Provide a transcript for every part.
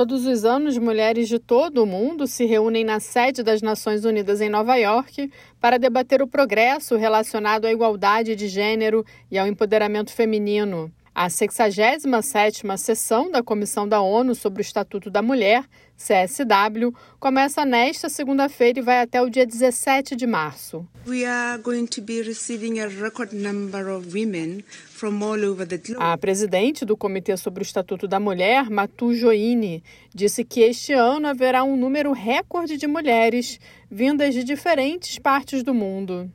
Todos os anos, mulheres de todo o mundo se reúnem na sede das Nações Unidas em Nova York para debater o progresso relacionado à igualdade de gênero e ao empoderamento feminino. A 67ª sessão da Comissão da ONU sobre o Estatuto da Mulher, CSW, começa nesta segunda-feira e vai até o dia 17 de março. A presidente do Comitê sobre o Estatuto da Mulher, Matu Joine, disse que este ano haverá um número recorde de mulheres vindas de diferentes partes do mundo.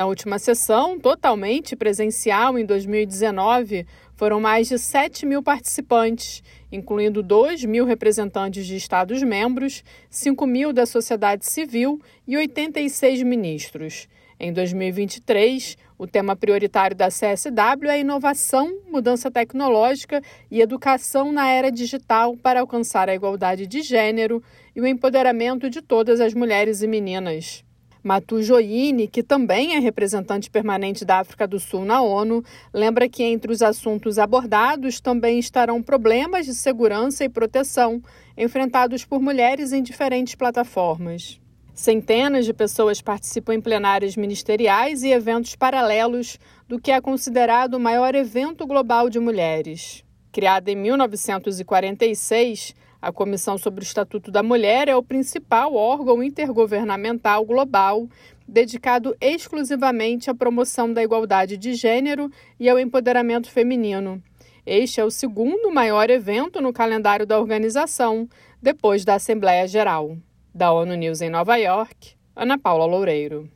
Na última sessão, totalmente presencial em 2019, foram mais de 7 mil participantes, incluindo 2 mil representantes de Estados-membros, 5 mil da sociedade civil e 86 ministros. Em 2023, o tema prioritário da CSW é inovação, mudança tecnológica e educação na era digital para alcançar a igualdade de gênero e o empoderamento de todas as mulheres e meninas. Matu Joine, que também é representante permanente da África do Sul na ONU, lembra que entre os assuntos abordados também estarão problemas de segurança e proteção enfrentados por mulheres em diferentes plataformas. Centenas de pessoas participam em plenárias ministeriais e eventos paralelos do que é considerado o maior evento global de mulheres. Criada em 1946, a Comissão sobre o Estatuto da Mulher é o principal órgão intergovernamental global dedicado exclusivamente à promoção da igualdade de gênero e ao empoderamento feminino. Este é o segundo maior evento no calendário da organização, depois da Assembleia Geral. Da ONU News em Nova York, Ana Paula Loureiro.